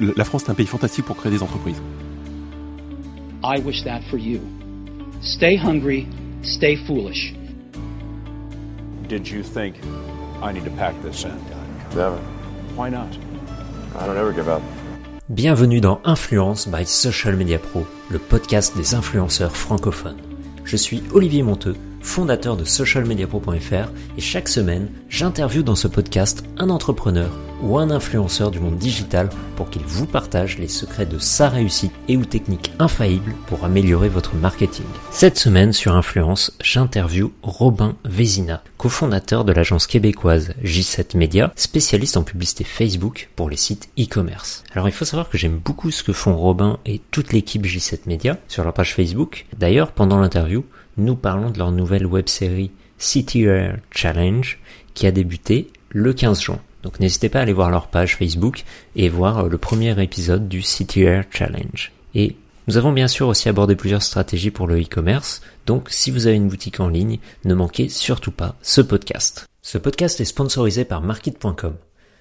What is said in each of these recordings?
La France est un pays fantastique pour créer des entreprises. I wish that for you. Stay hungry, stay foolish. Did you think I need to pack this in? Never. Why not? I don't ever give up. Bienvenue dans Influence by Social Media Pro, le podcast des influenceurs francophones. Je suis Olivier Monteux, fondateur de socialmediapro.fr et chaque semaine, j'interviewe dans ce podcast un entrepreneur ou un influenceur du monde digital pour qu'il vous partage les secrets de sa réussite et ou techniques infaillibles pour améliorer votre marketing. Cette semaine sur Influence, j'interviewe Robin Vézina, cofondateur de l'agence québécoise J7 Media, spécialiste en publicité Facebook pour les sites e-commerce. Alors il faut savoir que j'aime beaucoup ce que font Robin et toute l'équipe J7 Media sur leur page Facebook. D'ailleurs, pendant l'interview, nous parlons de leur nouvelle web série CTR Challenge qui a débuté le 15 juin. Donc n'hésitez pas à aller voir leur page Facebook et voir le premier épisode du CTR Challenge. Et nous avons bien sûr aussi abordé plusieurs stratégies pour le e-commerce, donc si vous avez une boutique en ligne, ne manquez surtout pas ce podcast. Ce podcast est sponsorisé par Market.com.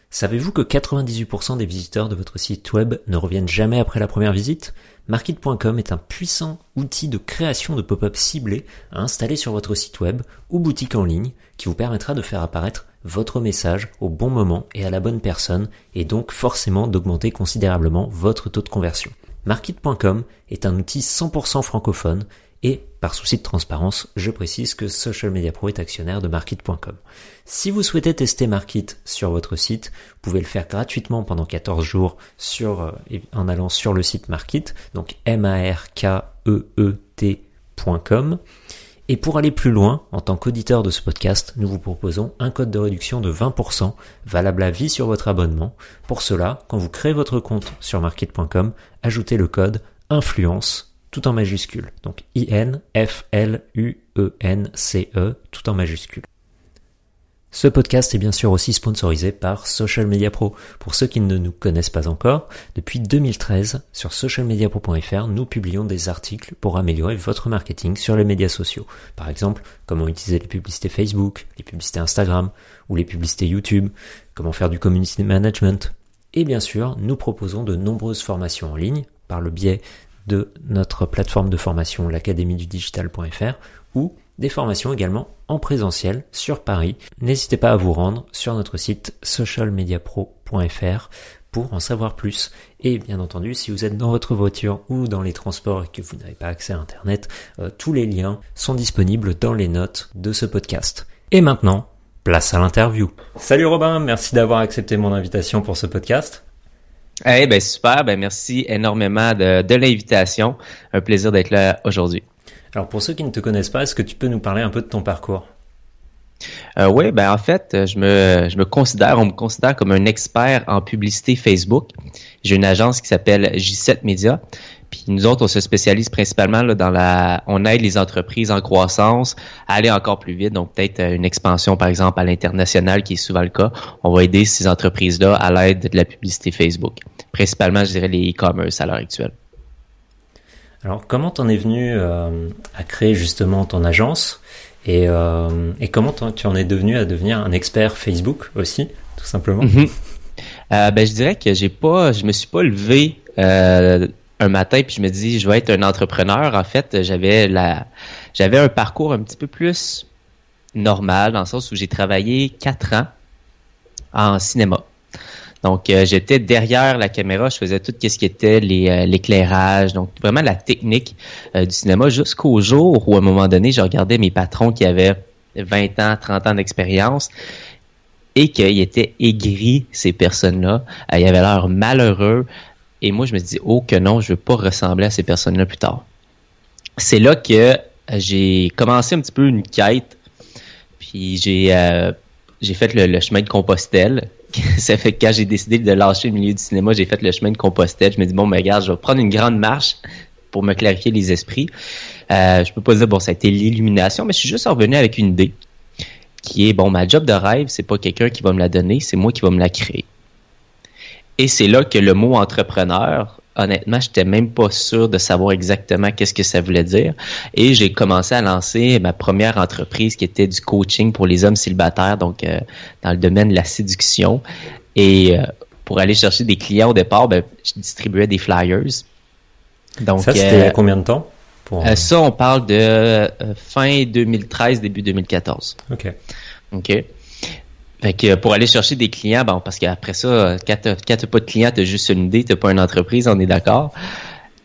Savez-vous que 98% des visiteurs de votre site web ne reviennent jamais après la première visite? Market.com est un puissant outil de création de pop-up ciblés à installer sur votre site web ou boutique en ligne qui vous permettra de faire apparaître votre message au bon moment et à la bonne personne et donc forcément d'augmenter considérablement votre taux de conversion. Market.com est un outil 100% francophone et par souci de transparence, je précise que Social Media Pro est actionnaire de Market.com. Si vous souhaitez tester Market sur votre site, vous pouvez le faire gratuitement pendant 14 jours euh, en allant sur le site Market, donc m e e. Et pour aller plus loin, en tant qu'auditeur de ce podcast, nous vous proposons un code de réduction de 20% valable à vie sur votre abonnement. Pour cela, quand vous créez votre compte sur market.com, ajoutez le code influence tout en majuscule. Donc I-N-F-L-U-E-N-C-E tout en majuscule. Ce podcast est bien sûr aussi sponsorisé par Social Media Pro. Pour ceux qui ne nous connaissent pas encore, depuis 2013, sur socialmediapro.fr, nous publions des articles pour améliorer votre marketing sur les médias sociaux. Par exemple, comment utiliser les publicités Facebook, les publicités Instagram ou les publicités YouTube, comment faire du community management. Et bien sûr, nous proposons de nombreuses formations en ligne par le biais de notre plateforme de formation l'académie du digital.fr ou des formations également en présentiel sur Paris. N'hésitez pas à vous rendre sur notre site socialmediapro.fr pour en savoir plus. Et bien entendu, si vous êtes dans votre voiture ou dans les transports et que vous n'avez pas accès à Internet, euh, tous les liens sont disponibles dans les notes de ce podcast. Et maintenant, place à l'interview. Salut Robin, merci d'avoir accepté mon invitation pour ce podcast. Eh ben super, ben merci énormément de, de l'invitation. Un plaisir d'être là aujourd'hui. Alors pour ceux qui ne te connaissent pas, est-ce que tu peux nous parler un peu de ton parcours? Euh, oui, ben en fait, je me, je me considère, on me considère comme un expert en publicité Facebook. J'ai une agence qui s'appelle J7 Media. Puis nous autres, on se spécialise principalement là, dans la, on aide les entreprises en croissance à aller encore plus vite. Donc peut-être euh, une expansion, par exemple, à l'international, qui est souvent le cas. On va aider ces entreprises-là à l'aide de la publicité Facebook. Principalement, je dirais les e-commerce à l'heure actuelle. Alors, comment t'en es venu euh, à créer justement ton agence et, euh, et comment tu en es devenu à devenir un expert Facebook aussi, tout simplement? Mm-hmm. euh, Ben, je dirais que j'ai pas, je me suis pas levé euh, un matin puis je me dis je vais être un entrepreneur. En fait, j'avais la, j'avais un parcours un petit peu plus normal dans le sens où j'ai travaillé quatre ans en cinéma. Donc, euh, j'étais derrière la caméra, je faisais tout ce qui était euh, l'éclairage, donc vraiment la technique euh, du cinéma jusqu'au jour où, à un moment donné, je regardais mes patrons qui avaient 20 ans, 30 ans d'expérience et qu'ils étaient aigris, ces personnes-là. ils avaient l'air malheureux. Et moi, je me dis, oh que non, je veux pas ressembler à ces personnes-là plus tard. C'est là que j'ai commencé un petit peu une quête, puis j'ai j'ai fait le, chemin de Compostelle. ça fait que quand j'ai décidé de lâcher le milieu du cinéma, j'ai fait le chemin de Compostelle. Je me dis bon, mais regarde, je vais prendre une grande marche pour me clarifier les esprits. Euh, je peux pas dire bon, ça a été l'illumination, mais je suis juste revenu avec une idée qui est bon, ma job de rêve, c'est pas quelqu'un qui va me la donner, c'est moi qui va me la créer. Et c'est là que le mot entrepreneur honnêtement, j'étais même pas sûr de savoir exactement qu'est-ce que ça voulait dire. Et j'ai commencé à lancer ma première entreprise qui était du coaching pour les hommes célibataires, donc euh, dans le domaine de la séduction. Et euh, pour aller chercher des clients au départ, ben, je distribuais des flyers. Donc, ça, c'était a combien de temps pour... Ça, on parle de fin 2013, début 2014. OK. OK. Fait que pour aller chercher des clients, bon, parce qu'après ça, quand tu n'as pas de clients, tu juste une idée, tu pas une entreprise, on est d'accord.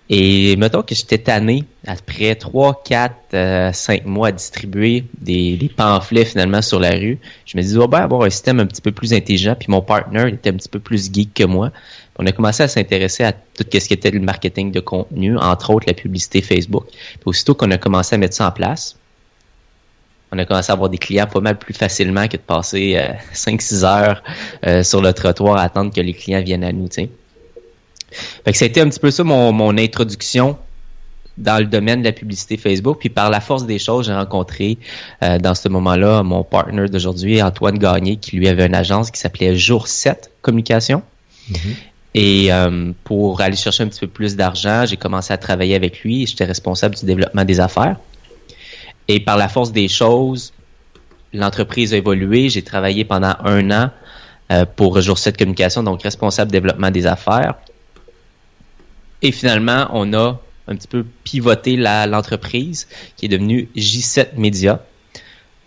Et mettons que j'étais tanné, après 3, 4, 5 mois à distribuer des, pamphlets finalement sur la rue, je me disais, oh, ben, avoir un système un petit peu plus intelligent, puis mon partner était un petit peu plus geek que moi. On a commencé à s'intéresser à tout ce qui était le marketing de contenu, entre autres la publicité Facebook. Puis aussitôt qu'on a commencé à mettre ça en place, on a commencé à avoir des clients pas mal plus facilement que de passer 5-6 euh, heures euh, sur le trottoir à attendre que les clients viennent à nous. T'sais. Fait que ça a été un petit peu ça mon, mon introduction dans le domaine de la publicité Facebook. Puis par la force des choses, j'ai rencontré euh, dans ce moment-là mon partner d'aujourd'hui, Antoine Gagné, qui lui avait une agence qui s'appelait Jour 7 Communication. Mm-hmm. Et pour aller chercher un petit peu plus d'argent, j'ai commencé à travailler avec lui. J'étais responsable du développement des affaires. Et par la force des choses, l'entreprise a évolué. J'ai travaillé pendant un an euh, pour Jour 7 Communication, donc responsable développement des affaires. Et finalement, on a un petit peu pivoté l'entreprise qui est devenue J7 Media,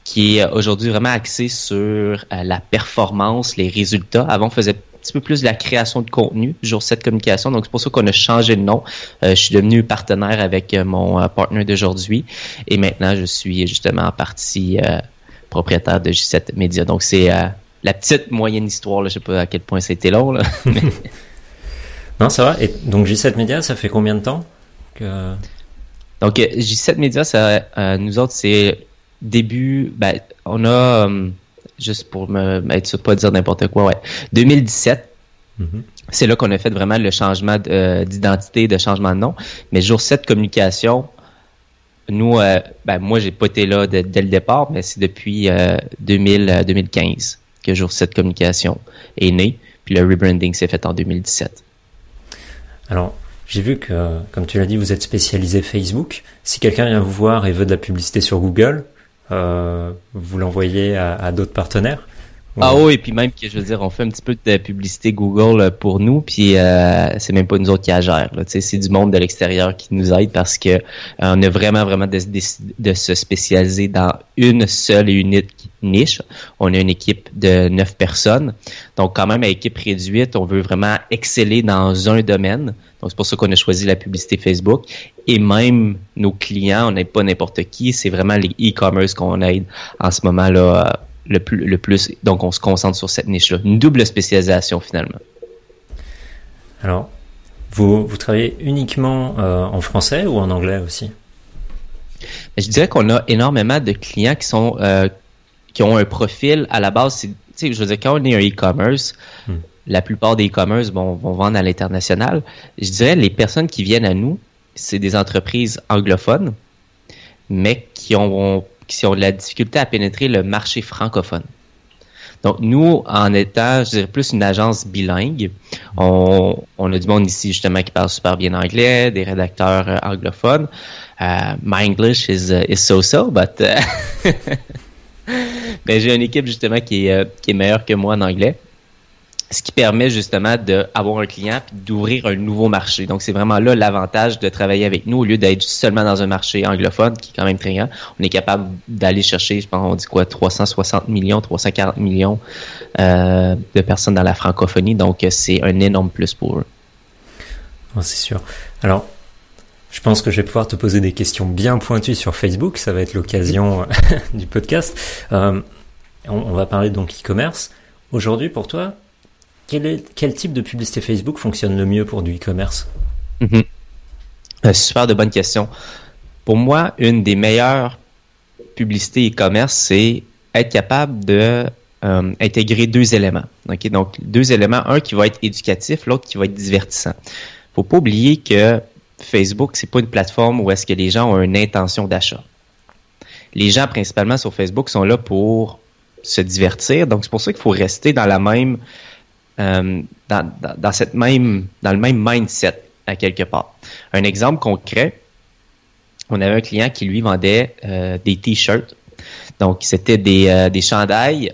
qui est aujourd'hui vraiment axée sur euh, la performance, les résultats. Avant, on faisait petit peu plus de la création de contenu, jour 7 communication. Donc, c'est pour ça qu'on a changé de nom. Euh, je suis devenu partenaire avec euh, mon euh, partenaire d'aujourd'hui. Et maintenant, je suis justement en partie propriétaire de J7 Media. Donc, c'est la petite moyenne histoire. Là. Je sais pas à quel point c'était long. Là, non, ça va. Et donc, J7 Media, ça fait combien de temps que... Donc, J7 Media, ça, nous autres, c'est début... Ben, on a juste pour me être pas dire n'importe quoi, ouais. 2017. Mm-hmm. C'est là qu'on a fait vraiment le changement euh, d'identité, de changement de nom. Mais jour 7 communication, nous, euh, ben, moi, j'ai pas été là dès le départ, mais c'est depuis 2000, 2015 euh, que jour 7 communication est né. Puis le rebranding s'est fait en 2017. Alors, j'ai vu que, comme tu l'as dit, vous êtes spécialisé Facebook. Si quelqu'un vient vous voir et veut de la publicité sur Google, euh, vous l'envoyez à, d'autres partenaires ah oui, et puis même que je veux dire, on fait un petit peu de publicité Google pour nous, puis euh, c'est même pas nous autres qui la gèrent. C'est du monde de l'extérieur qui nous aide parce que euh, on a vraiment vraiment décidé de, se spécialiser dans une seule et unique niche. On a une équipe de neuf personnes, donc quand même à équipe réduite, on veut vraiment exceller dans un domaine. Donc c'est pour ça qu'on a choisi la publicité Facebook. Et même nos clients, on n'est pas n'importe qui, c'est vraiment les e-commerce qu'on aide en ce moment là le plus, le plus. Donc, on se concentre sur cette niche-là. Une double spécialisation, finalement. Alors, vous, vous travaillez uniquement euh, en français ou en anglais aussi? Je dirais qu'on a énormément de clients qui sont euh, qui ont un profil à la base. Je veux dire, quand on est un e-commerce, hmm. la plupart des e-commerce vont vendre à l'international. Je dirais les personnes qui viennent à nous, c'est des entreprises anglophones, mais qui ont qui ont de la difficulté à pénétrer le marché francophone. Donc, nous, en étant, je dirais, plus une agence bilingue, on, a du monde ici, justement, qui parle super bien anglais, des rédacteurs euh, anglophones. Uh, my English is, uh, so-so, but... Uh, mais j'ai une équipe, justement, qui est, qui est meilleure que moi en anglais ce qui permet justement d'avoir un client et d'ouvrir un nouveau marché. Donc, c'est vraiment là l'avantage de travailler avec nous au lieu d'être seulement dans un marché anglophone qui est quand même très grand. On est capable d'aller chercher, je pense, on dit quoi, 360 millions, 340 millions euh, de personnes dans la francophonie. Donc, c'est un énorme plus pour eux. c'est sûr. Alors, je pense que je vais pouvoir te poser des questions bien pointues sur Facebook. Ça va être l'occasion du podcast. Euh, on, va parler donc e-commerce. Aujourd'hui, pour toi, quel, type de publicité Facebook fonctionne le mieux pour du e-commerce? Mhm. euh, Super de bonne question. Pour moi, une des meilleures publicités e-commerce, c'est être capable de euh, intégrer deux éléments. Donc, deux éléments, un qui va être éducatif, l'autre qui va être divertissant. Faut pas oublier que Facebook, c'est pas une plateforme où est-ce que les gens ont une intention d'achat. Les gens, principalement sur Facebook, sont là pour se divertir. Donc, c'est pour ça qu'il faut rester dans la même euh, dans, cette même, dans le même mindset à quelque part. Un exemple concret, on avait un client qui lui vendait euh, des t-shirts. Donc, c'était des, euh, des chandails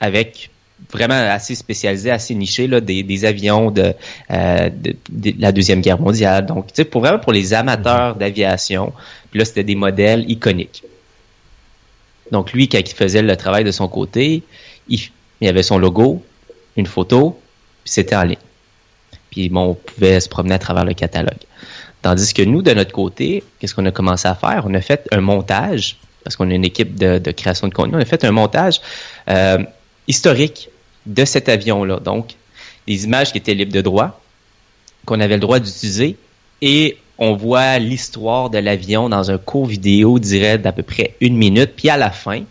avec vraiment assez spécialisés, assez nichés, là, des, des avions de, euh, de, de, la Deuxième Guerre mondiale. Donc, tu sais, pour vraiment pour les amateurs d'aviation, puis là, c'était des modèles iconiques. Donc, lui, quand il faisait le travail de son côté, il, il avait son logo, une photo, puis c'était en ligne. Puis, bon, on pouvait se promener à travers le catalogue. Tandis que nous, de notre côté, qu'est-ce qu'on a commencé à faire? On a fait un montage, parce qu'on est une équipe de, création de contenu, on a fait un montage euh, historique de cet avion-là. Donc, des images qui étaient libres de droit, qu'on avait le droit d'utiliser, et on voit l'histoire de l'avion dans un court vidéo, dirais, d'à peu près une minute. Puis à la fin,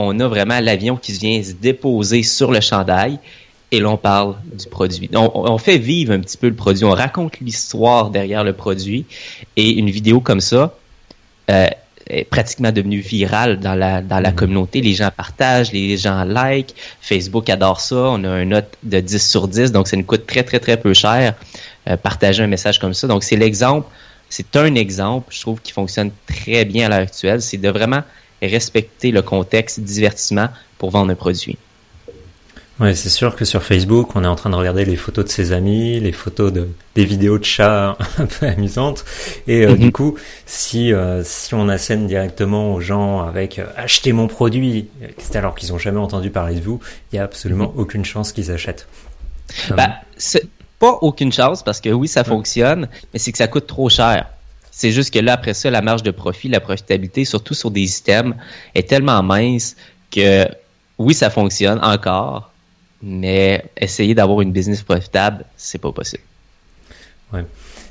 on a vraiment l'avion qui vient se déposer sur le chandail et l'on parle du produit. On, on, fait vivre un petit peu le produit, on raconte l'histoire derrière le produit. Et une vidéo comme ça euh, est pratiquement devenue virale dans la, dans la communauté. Les gens partagent, les gens like, Facebook adore ça, on a un note de 10 sur 10, donc ça nous coûte très très très peu cher euh, partager un message comme ça. Donc c'est l'exemple, c'est un exemple, je trouve, qui fonctionne très bien à l'heure actuelle, c'est de vraiment respecter le contexte divertissement pour vendre un produit. Ouais, c'est sûr que sur Facebook, on est en train de regarder les photos de ses amis, les photos de des vidéos de chats un peu amusantes, et euh, mm -hmm. du coup, si euh, si on assène directement aux gens avec euh, achetez mon produit, c'est alors qu'ils ont jamais entendu parler de vous, il y a absolument mm -hmm. aucune chance qu'ils achètent. Bah, c'est pas aucune chance parce que oui, ça fonctionne, mais c'est que ça coûte trop cher. C'est juste que là, après ça, la marge de profit, la profitabilité, surtout sur des items, est tellement mince que oui, ça fonctionne encore, mais essayer d'avoir une business profitable, c'est pas possible. Ouais.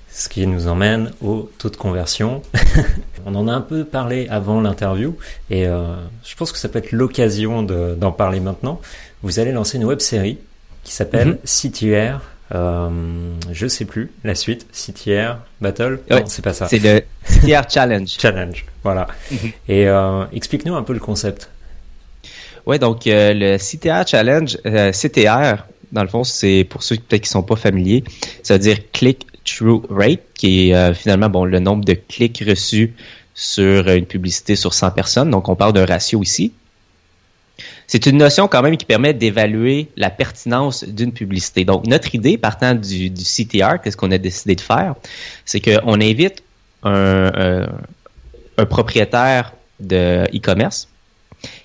Ce qui nous emmène au taux de conversion. On en a un peu parlé avant l'interview et euh, je pense que ça peut être l'occasion d'en parler maintenant. Vous allez lancer une web série qui s'appelle mm -hmm. CTR. Euh, je sais plus la suite. CTR Battle? Ouais, non, c'est pas ça. C'est le CTR Challenge. Challenge. Voilà. -hmm. Et euh, explique-nous un peu le concept. Ouais, donc euh, le CTR Challenge, euh, CTR, dans le fond, c'est pour ceux peut-être qui sont pas familiers, ça veut dire click through rate, qui est finalement bon le nombre de clics reçus sur une publicité sur 100 personnes. Donc on parle d'un ratio ici. C'est une notion quand même qui permet d'évaluer la pertinence d'une publicité. Donc notre idée partant du, CTR, qu'est-ce qu'on a décidé de faire, c'est qu'on invite un, un propriétaire de e-commerce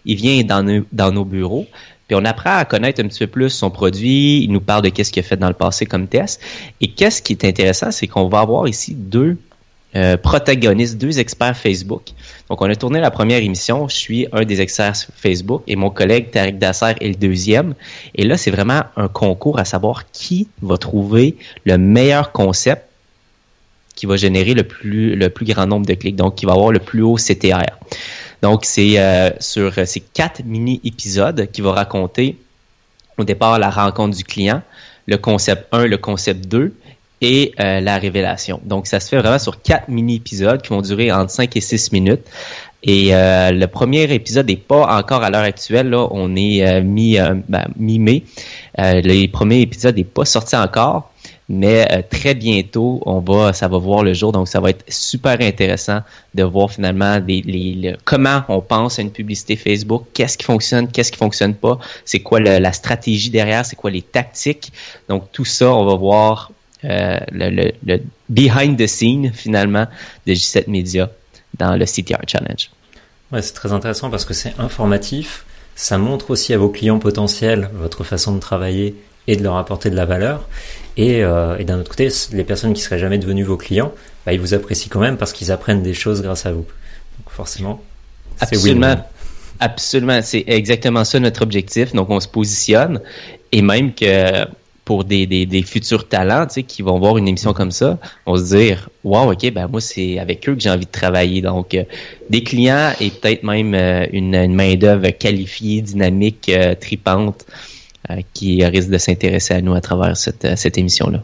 il vient dans nos, bureaux, puis on apprend à connaître un petit peu plus son produit. Il nous parle de qu'est-ce qu'il a fait dans le passé comme test. Et qu'est-ce qui est intéressant, c'est qu'on va avoir ici deux euh, protagonistes, deux experts Facebook. Donc, on a tourné la première émission. Je suis un des experts Facebook et mon collègue Tariq Dasser est le deuxième. Et là, c'est vraiment un concours à savoir qui va trouver le meilleur concept qui va générer le plus, le plus grand nombre de clics, donc qui va avoir le plus haut CTR. Donc, c'est euh, sur ces quatre mini-épisodes qui va raconter au départ la rencontre du client, le concept 1, le concept 2 et euh, la révélation. Donc, ça se fait vraiment sur quatre mini-épisodes qui vont durer entre 5 et 6 minutes. Et euh, le premier épisode n'est pas encore à l'heure actuelle. Là, on est euh, ben, mi-mai. le premier épisode n'est pas sorti encore mais très bientôt, on va, ça va voir le jour. Donc, ça va être super intéressant de voir finalement comment on pense à une publicité Facebook, qu'est-ce qui fonctionne, qu'est-ce qui fonctionne pas, c'est quoi la stratégie derrière, c'est quoi les tactiques. Donc, tout ça, on va voir euh, le, le, behind the scene finalement de J7 Media dans le CTR Challenge. Ouais, c'est très intéressant parce que c'est informatif. Ça montre aussi à vos clients potentiels votre façon de travailler et de leur apporter de la valeur. Et, euh, et d'un autre côté, les personnes qui seraient jamais devenues vos clients, bah, ils vous apprécient quand même parce qu'ils apprennent des choses grâce à vous. Donc forcément, c'est Absolument. Absolument, c'est exactement ça notre objectif. Donc on se positionne et même que pour des, des, des futurs talents tu sais, qui vont voir une émission comme ça, on se dire Wow, ok, ben moi c'est avec eux que j'ai envie de travailler. Donc euh, des clients et peut-être même euh, une, une main-d'œuvre qualifiée, dynamique, euh, tripante euh, qui risque de s'intéresser à nous à travers cette, euh, cette émission-là.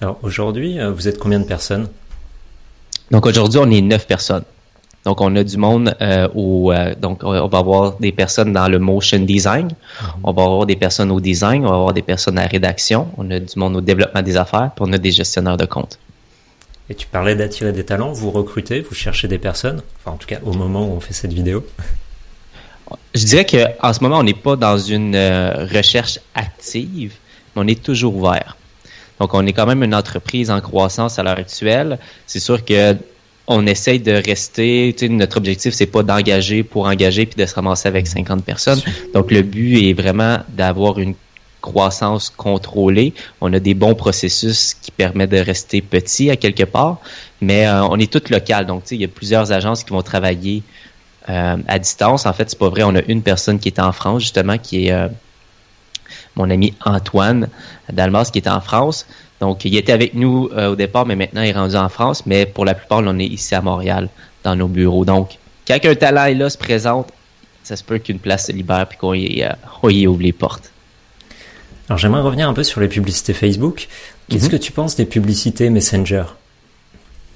Alors aujourd'hui, euh, vous êtes combien de personnes? Donc aujourd'hui, on est neuf personnes. Donc on a du monde euh, au euh, donc on va avoir des personnes dans le motion design, mm-hmm. on va avoir des personnes au design, on va avoir des personnes à la rédaction, on a du monde au développement des affaires, puis on a des gestionnaires de compte. Et tu parlais d'attirer des talents, vous recrutez, vous cherchez des personnes, enfin en tout cas au moment où on fait cette vidéo. je dirais que en ce moment, on n'est pas dans une euh, recherche active, mais on est toujours ouvert. Donc, on est quand même une entreprise en croissance à l'heure actuelle. C'est sûr que on essaye de rester, notre objectif, c'est pas d'engager pour engager puis de se ramasser avec 50 personnes. Donc, le but est vraiment d'avoir une croissance contrôlée. On a des bons processus qui permettent de rester petit à quelque part, mais euh, on est tout local. Donc, il y a plusieurs agences qui vont travailler euh, à distance. En fait, c'est pas vrai. On a une personne qui est en France, justement, qui est euh, mon ami Antoine Dalmas, qui est en France. Donc, il était avec nous euh, au départ, mais maintenant, il est rendu en France. Mais pour la plupart, on est ici à Montréal, dans nos bureaux. Donc, quand un talent est là, se présente, ça se peut qu'une place se libère puis qu'on y, y, ouvre les portes. Alors, j'aimerais revenir un peu sur les publicités Facebook. Qu'est-ce mm-hmm. que tu penses des publicités Messenger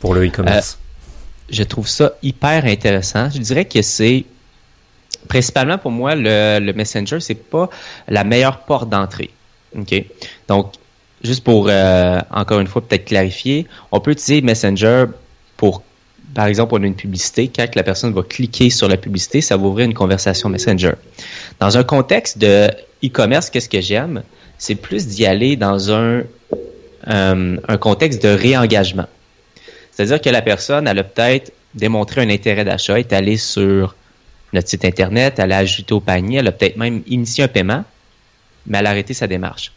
pour le e-commerce? Je trouve ça hyper intéressant. Je dirais que c'est principalement pour moi le, le Messenger, c'est pas la meilleure porte d'entrée. OK? Donc, juste pour euh, encore une fois peut-être clarifier, on peut utiliser Messenger pour par exemple, on a une publicité, quand la personne va cliquer sur la publicité, ça va ouvrir une conversation Messenger. Dans un contexte de e-commerce, qu'est-ce que j'aime? C'est plus d'y aller dans un, euh, un contexte de réengagement. C'est-à-dire que la personne, elle a peut-être démontré un intérêt d'achat, est allée sur notre site Internet, elle a ajouté au panier, elle a peut-être même initié un paiement, mais elle a arrêté sa démarche.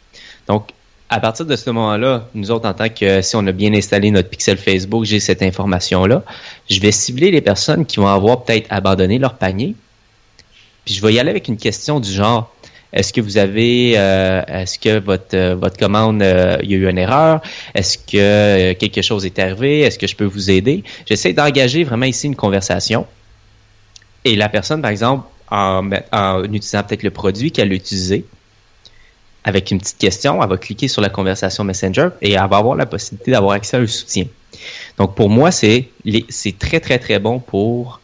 Donc, à partir de ce moment-là, nous autres, en tant que si on a bien installé notre pixel Facebook, j'ai cette information-là, je vais cibler les personnes qui vont avoir peut-être abandonné leur panier. Puis je vais y aller avec une question du genre est-ce que vous avez, euh, est-ce que votre euh, votre commande, euh, il y a eu une erreur? Est-ce que quelque chose est arrivé? Est-ce que je peux vous aider? J'essaie d'engager vraiment ici une conversation. Et la personne, par exemple, en, en utilisant peut-être le produit qu'elle a utilisé, avec une petite question, elle va cliquer sur la conversation Messenger et elle va avoir la possibilité d'avoir accès à un soutien. Donc pour moi, c'est c'est très très très bon pour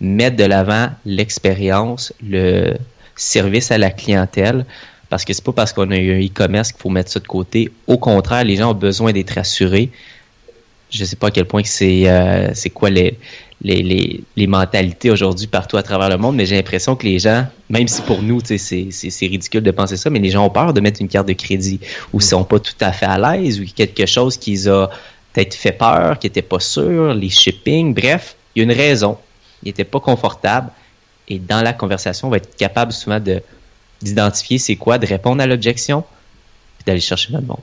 mettre de l'avant l'expérience, le service à la clientèle. Parce que c'est pas parce qu'on a eu un e-commerce qu'il faut mettre ça de côté. Au contraire, les gens ont besoin d'être rassurés. Je sais pas à quel point c'est euh, c'est quoi les, les, les, les mentalités aujourd'hui partout à travers le monde, mais j'ai l'impression que les gens, même si pour nous, c'est, c'est ridicule de penser ça, mais les gens ont peur de mettre une carte de crédit ou sont pas tout à fait à l'aise ou quelque chose qui les a peut-être fait peur, qui n'était pas sûr, les shipping, bref, il y a une raison. Ils n'étaient pas confortables et dans la conversation, on va être capable souvent de d'identifier c'est quoi, de répondre à l'objection, puis d'aller chercher notre monde.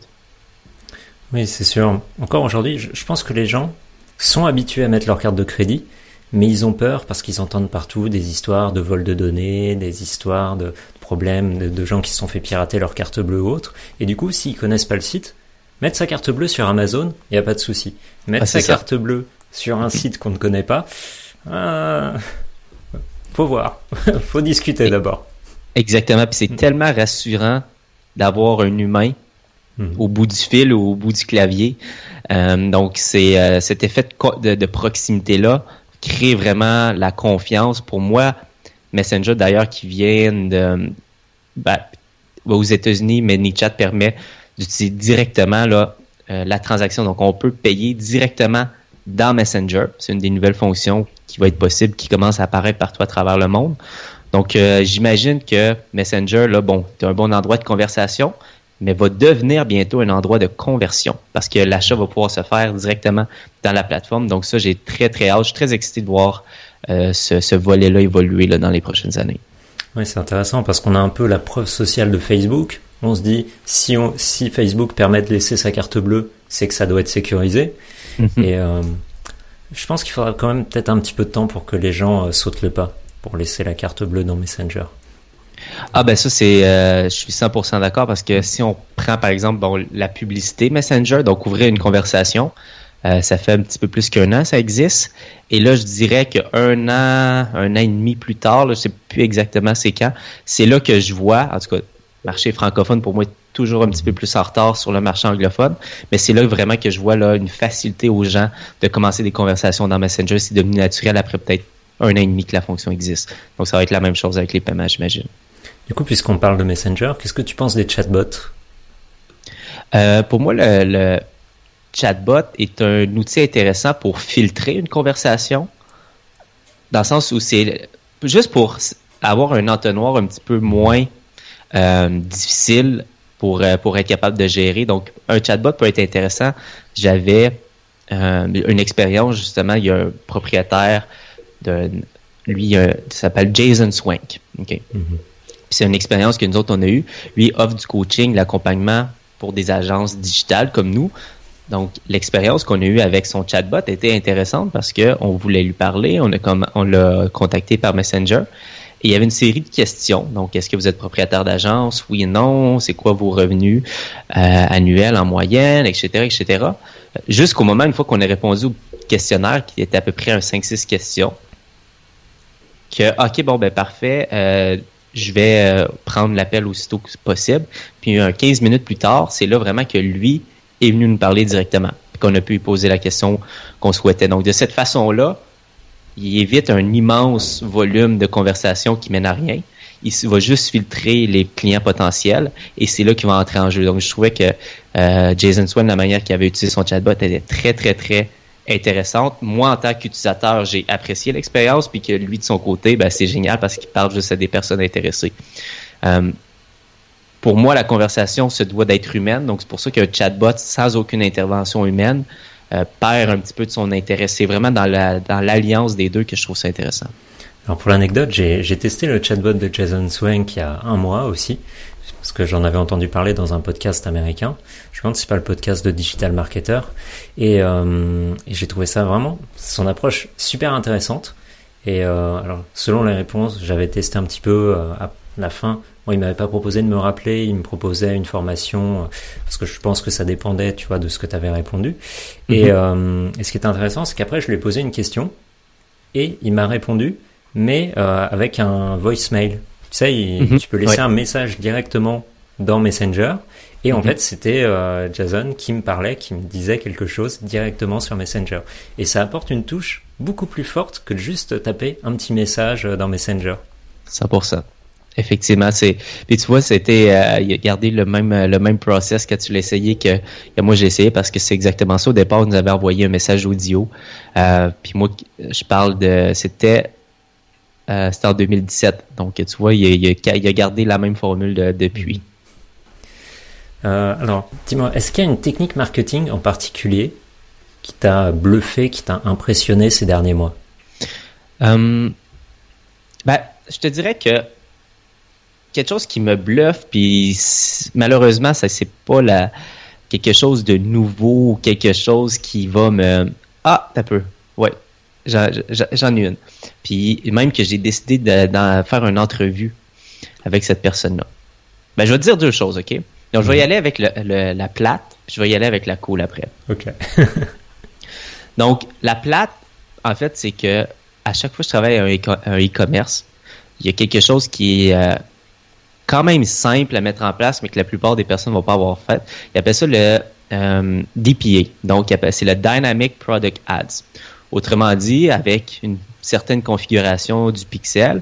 Oui, c'est sûr. Encore aujourd'hui, je pense que les gens sont habitués à mettre leur carte de crédit, mais ils ont peur parce qu'ils entendent partout des histoires de vol de données, des histoires de problèmes de, gens qui se sont fait pirater leur carte bleue ou autre. Et du coup, s'ils connaissent pas le site, mettre sa carte bleue sur Amazon, il n'y a pas de souci. Mettre ah, sa carte bleue sur un site qu'on ne connaît pas, euh, faut voir, faut discuter d'abord. Exactement, c'est mm. tellement rassurant d'avoir un humain mm. au bout du fil ou au bout du clavier. Euh, donc c'est euh, cet effet de, proximité là crée vraiment la confiance. Pour moi, Messenger d'ailleurs qui vient de ben, aux États-Unis, mais NiChat permet d'utiliser directement là, euh, la transaction. Donc on peut payer directement dans Messenger. C'est une des nouvelles fonctions qui va être possible, qui commence à apparaître partout à travers le monde. Donc, j'imagine que Messenger, là, bon, c'est un bon endroit de conversation, mais va devenir bientôt un endroit de conversion parce que l'achat va pouvoir se faire directement dans la plateforme. Donc, ça, j'ai très, très hâte. Je suis très excité de voir euh, ce, volet-là évoluer là, dans les prochaines années. Oui, c'est intéressant parce qu'on a un peu la preuve sociale de Facebook. On se dit, si, on, si Facebook permet de laisser sa carte bleue, c'est que ça doit être sécurisé. Mhm. Et euh, je pense qu'il faudra quand même peut-être un petit peu de temps pour que les gens euh, sautent le pas, pour laisser la carte bleue dans Messenger. Ah ben ça c'est, euh, je suis 100% d'accord parce que si on prend par exemple bon, la publicité Messenger, donc ouvrir une conversation, ça fait un petit peu plus qu'un an ça existe. Et là je dirais qu'un an, un an et demi plus tard, je sais plus exactement c'est quand, c'est là que je vois, en tout cas marché francophone pour moi toujours un petit peu plus en retard sur le marché anglophone, mais c'est là vraiment que je vois là une facilité aux gens de commencer des conversations dans Messenger, c'est devenu naturel après peut-être un an et demi que la fonction existe. Donc ça va être la même chose avec les paiements, j'imagine. Du coup, puisqu'on parle de Messenger, qu'est-ce que tu penses des chatbots? Euh, Pour moi, le, le chatbot est un outil intéressant pour filtrer une conversation, dans le sens où c'est juste pour avoir un entonnoir un petit peu moins euh, difficile pour, euh, pour être capable de gérer. Donc, un chatbot peut être intéressant. J'avais euh, une expérience, justement, il y a un propriétaire de lui, il s'appelle Jason Swank. OK? C'est une expérience que nous autres, on a eue. Lui offre du coaching, l'accompagnement pour des agences digitales comme nous. Donc, l'expérience qu'on a eue avec son chatbot était intéressante parce qu'on voulait lui parler, on, comme, on l'a contacté par Messenger. Et il y avait une série de questions. Donc, est-ce que vous êtes propriétaire d'agence? Oui et non. C'est quoi vos revenus euh, annuels en moyenne, etc., etc. Jusqu'au moment, une fois qu'on a répondu au questionnaire, qui était à peu près un 5-6 questions, que, OK, bon, ben parfait, euh, je vais euh, prendre l'appel aussitôt que possible. Puis, 15 minutes plus tard, c'est là vraiment que lui est venu nous parler directement, qu'on a pu lui poser la question qu'on souhaitait. Donc, de cette façon-là, il évite un immense volume de conversations qui mène à rien. Il va juste filtrer les clients potentiels et c'est là qu'il va entrer en jeu. Donc, je trouvais que euh, Jason Swan, la manière qu'il avait utilisé son chatbot, était très, très, très intéressante. Moi, en tant qu'utilisateur, j'ai apprécié l'expérience, puis que lui, de son côté, ben, c'est génial parce qu'il parle juste à des personnes intéressées. Euh, pour moi, la conversation se doit d'être humaine, donc c'est pour ça qu'un chatbot sans aucune intervention humaine euh, perd un petit peu de son intérêt. C'est vraiment dans l'alliance des deux que je trouve ça intéressant. Alors pour l'anecdote, j'ai testé le chatbot de Jason Swank il y a un mois aussi, parce que j'en avais entendu parler dans un podcast américain. Je pense que c'est pas le podcast de Digital Marketer, et, euh, et j'ai trouvé ça vraiment son approche super intéressante. Et euh, alors selon les réponses, j'avais testé un petit peu euh, à la fin Bon, il m'avait pas proposé de me rappeler, il me proposait une formation parce que je pense que ça dépendait, tu vois, de ce que tu avais répondu. Et, mhm. euh, et, ce qui est intéressant, c'est qu'après je lui ai posé une question et il m'a répondu, mais euh, avec un voicemail. Tu sais, mhm. tu peux laisser un message directement dans Messenger. Et en mhm. fait, c'était euh, Jason qui me parlait, qui me disait quelque chose directement sur Messenger. Et ça apporte une touche beaucoup plus forte que de juste taper un petit message dans Messenger. Ça pour ça. Effectivement, c'est. Puis tu vois, c'était euh, garder le même le même process que tu l'as essayé que, moi j'ai essayé parce que c'est exactement ça. Au départ, on nous avait envoyé un message audio. Euh, puis moi, je parle de. C'était. Euh, c'était en 2017. Donc, tu vois, il a, il a, gardé la même formule depuis. Euh, alors, dis-moi, est-ce qu'il y a une technique marketing en particulier qui t'a bluffé, qui t'a impressionné ces derniers mois? ben, je te dirais que quelque chose qui me bluffe, puis malheureusement, ça c'est pas la quelque chose de nouveau, quelque chose qui va me ah t'as peu, j'en ai une. Puis même que j'ai décidé d'en faire une entrevue avec cette personne-là. Ben je vais te dire deux choses, ok? Donc je vais y mhm. aller avec la plate, puis je vais y aller avec la cool après. Ok. Donc la plate, en fait, c'est que à chaque fois que je travaille un e-commerce, il y a quelque chose qui est euh, quand même simple à mettre en place, mais que la plupart des personnes ne vont pas avoir fait. Ils appellent ça le euh, DPA. Donc, c'est le Dynamic Product Ads. Autrement dit, avec une certaine configuration du pixel,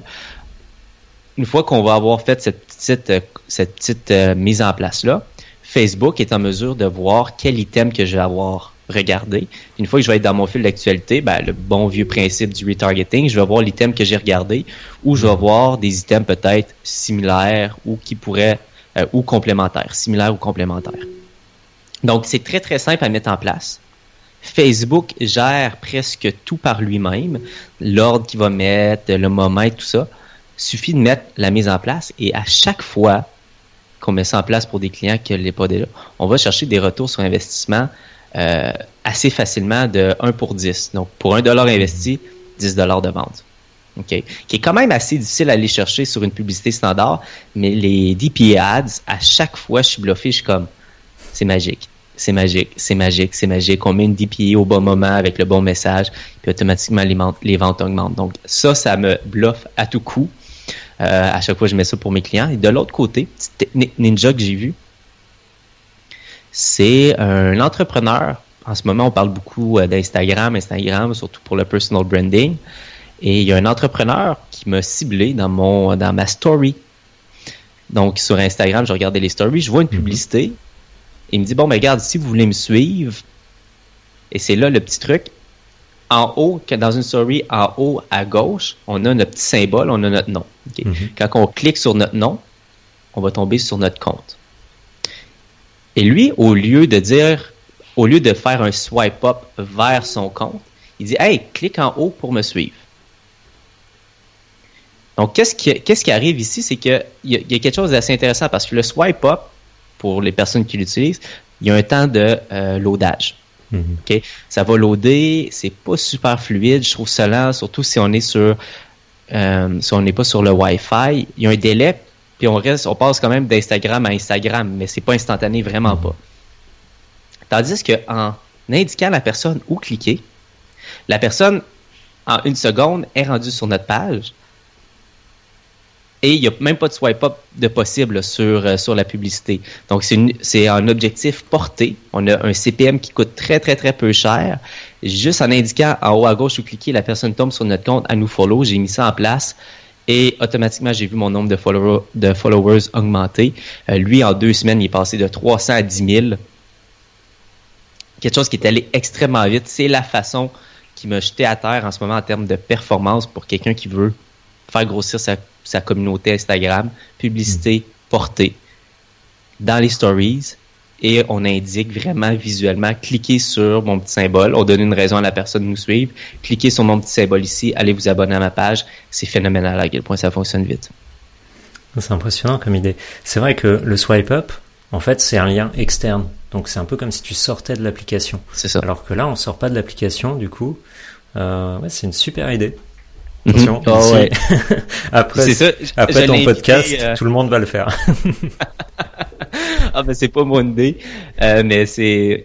une fois qu'on va avoir fait cette petite, euh, cette petite euh, mise en place-là, Facebook est en mesure de voir quel item que je vais avoir regarder. Une fois que je vais être dans mon fil d'actualité, ben, le bon vieux principe du retargeting, je vais voir l'item que j'ai regardé ou je vais voir des items peut-être similaires ou qui pourraient euh, ou complémentaires, similaires ou complémentaires. Donc c'est très très simple à mettre en place. Facebook gère presque tout par lui-même, l'ordre qu'il va mettre, le moment et tout ça. Suffit de mettre la mise en place et à chaque fois qu'on met ça en place pour des clients qui ne pas déjà, on va chercher des retours sur investissement euh, assez facilement de 1 pour 10. Donc, pour 1 dollar investi, 10 dollars de vente. OK? Qui est quand même assez difficile à aller chercher sur une publicité standard, mais les DPA ads, à chaque fois, je suis bluffé, je suis comme, c'est magique. C'est magique, c'est magique, c'est magique. On met une DPA au bon moment avec le bon message, puis automatiquement les, les ventes augmentent. Donc ça, ça me bluffe à tout coup. Euh, à chaque fois, je mets ça pour mes clients. Et de l'autre côté, petite technique ninja que j'ai vue, c'est un entrepreneur. En ce moment, on parle beaucoup euh, d'Instagram, Instagram, surtout pour le personal branding. Et il y a un entrepreneur qui m'a ciblé dans mon dans ma story. Donc sur Instagram, je regardais les stories, je vois une mhm. publicité. Il me dit bon, mais regarde, si vous voulez me suivre, et c'est là le petit truc, en haut, dans une story, en haut à gauche, on a notre petit symbole, on a notre nom. Mhm. Quand on clique sur notre nom, on va tomber sur notre compte. Et lui, au lieu de dire, au lieu de faire un swipe up vers son compte, il dit Hey, clique en haut pour me suivre. Donc, qu'est-ce qui, qui arrive ici? C'est qu'il y, a, y a quelque chose d'assez intéressant parce que le swipe up, pour les personnes qui l'utilisent, il y a un temps de euh, loadage. Mhm. Ça va loader, c'est pas super fluide, je trouve ça lent, surtout si on est sur euh, si on n'est pas sur le Wi-Fi. Il y a un délai, puis on reste, on passe quand même d'Instagram à Instagram, mais c'est pas instantané, vraiment pas. Tandis qu'en indiquant à la personne où cliquer, la personne, en une seconde, est rendue sur notre page. Et il n'y a même pas de swipe up de possible sur, euh, sur la publicité. Donc, c'est un objectif porté. On a un CPM qui coûte très, très, très peu cher. Juste en indiquant en haut à gauche où cliquer, la personne tombe sur notre compte à nous follow. J'ai mis ça en place. Et automatiquement, j'ai vu mon nombre de, followers, augmenter. Euh, lui, en deux semaines, il est passé de 300 à 10 000. Quelque chose qui est allé extrêmement vite. C'est la façon qui m'a jeté à terre en ce moment en termes de performance pour quelqu'un qui veut faire grossir sa sa communauté Instagram, publicité mm. portée dans les stories et on indique vraiment visuellement, cliquez sur mon petit symbole, on donne une raison à la personne de nous suivre, cliquez sur mon petit symbole ici, allez vous abonner à ma page, c'est phénoménal à quel point ça fonctionne vite. C'est impressionnant comme idée. C'est vrai que le swipe up, en fait, c'est un lien externe. Donc c'est un peu comme si tu sortais de l'application. C'est ça. Alors que là, on sort pas de l'application, du coup, euh, ouais, c'est une super idée. Attention, oh, ouais. après, après ton podcast, euh, tout le monde va le faire. ah ben c'est pas mon idée, euh, mais c'est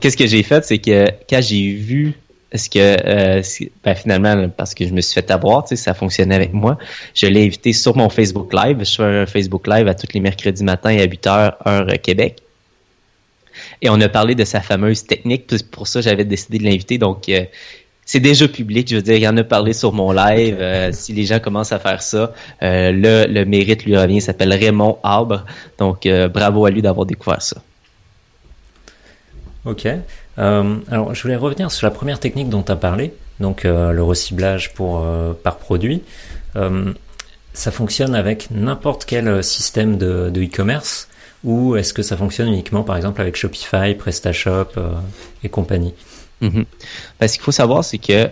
qu'est-ce que j'ai fait, c'est que quand j'ai vu est-ce que euh, ben, finalement parce que je me suis fait avoir, tu sais, ça fonctionnait avec moi, je l'ai invité sur mon Facebook Live. Je fais un Facebook Live à tous les mercredis matin à 8 h heure Québec. Et on a parlé de sa fameuse technique, pour ça j'avais décidé de l'inviter. Donc euh, c'est déjà public. Je veux dire, il y en a parlé sur mon live. Euh, si les gens commencent à faire ça, euh, le, le mérite lui revient. Il s'appelle Raymond Arbre. Donc, euh, bravo à lui d'avoir découvert ça. Ok. alors, je voulais revenir sur la première technique dont tu as parlé, donc le reciblage pour, par produit. ça fonctionne avec n'importe quel système de e-commerce ou est-ce que ça fonctionne uniquement, par exemple, avec Shopify, PrestaShop et compagnie? Mhm. Parce qu'il faut savoir, c'est que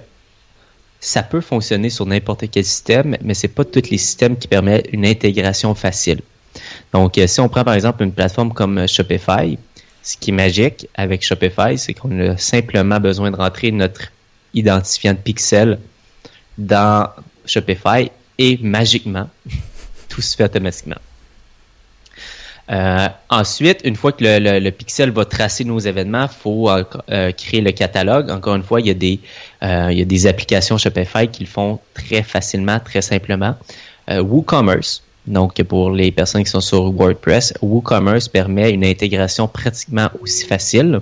ça peut fonctionner sur n'importe quel système, mais c'est pas tous les systèmes qui permettent une intégration facile. Donc, euh, si on prend par exemple une plateforme comme Shopify, ce qui est magique avec Shopify, c'est qu'on a simplement besoin de rentrer notre identifiant de pixel dans Shopify et magiquement, tout se fait automatiquement. Euh, ensuite, une fois que le, pixel va tracer nos événements, il faut euh, euh, créer le catalogue. Encore une fois, il y a des, il y a des applications Shopify qui le font très facilement, très simplement. WooCommerce, donc pour les personnes qui sont sur WordPress, WooCommerce permet une intégration pratiquement aussi facile.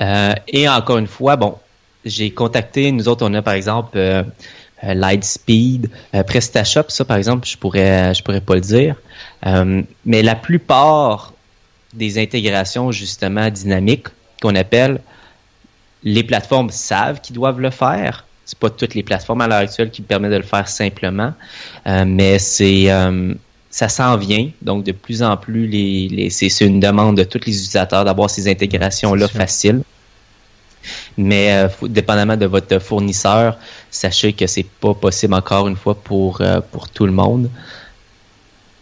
et encore une fois, bon, j'ai contacté, nous autres, on a par exemple euh, Lightspeed, euh, PrestaShop, ça par exemple, je pourrais, je pourrais pas le dire. Euh, mais la plupart des intégrations justement dynamiques qu'on appelle, les plateformes savent qu'ils doivent le faire. C'est pas toutes les plateformes à l'heure actuelle qui permettent de le faire simplement, mais c'est ça s'en vient. Donc de plus en plus, les, les c'est une demande de tous les utilisateurs d'avoir ces intégrations là faciles. Mais euh, dépendamment de votre fournisseur, sachez que c'est pas possible encore une fois pour, euh, pour tout le monde.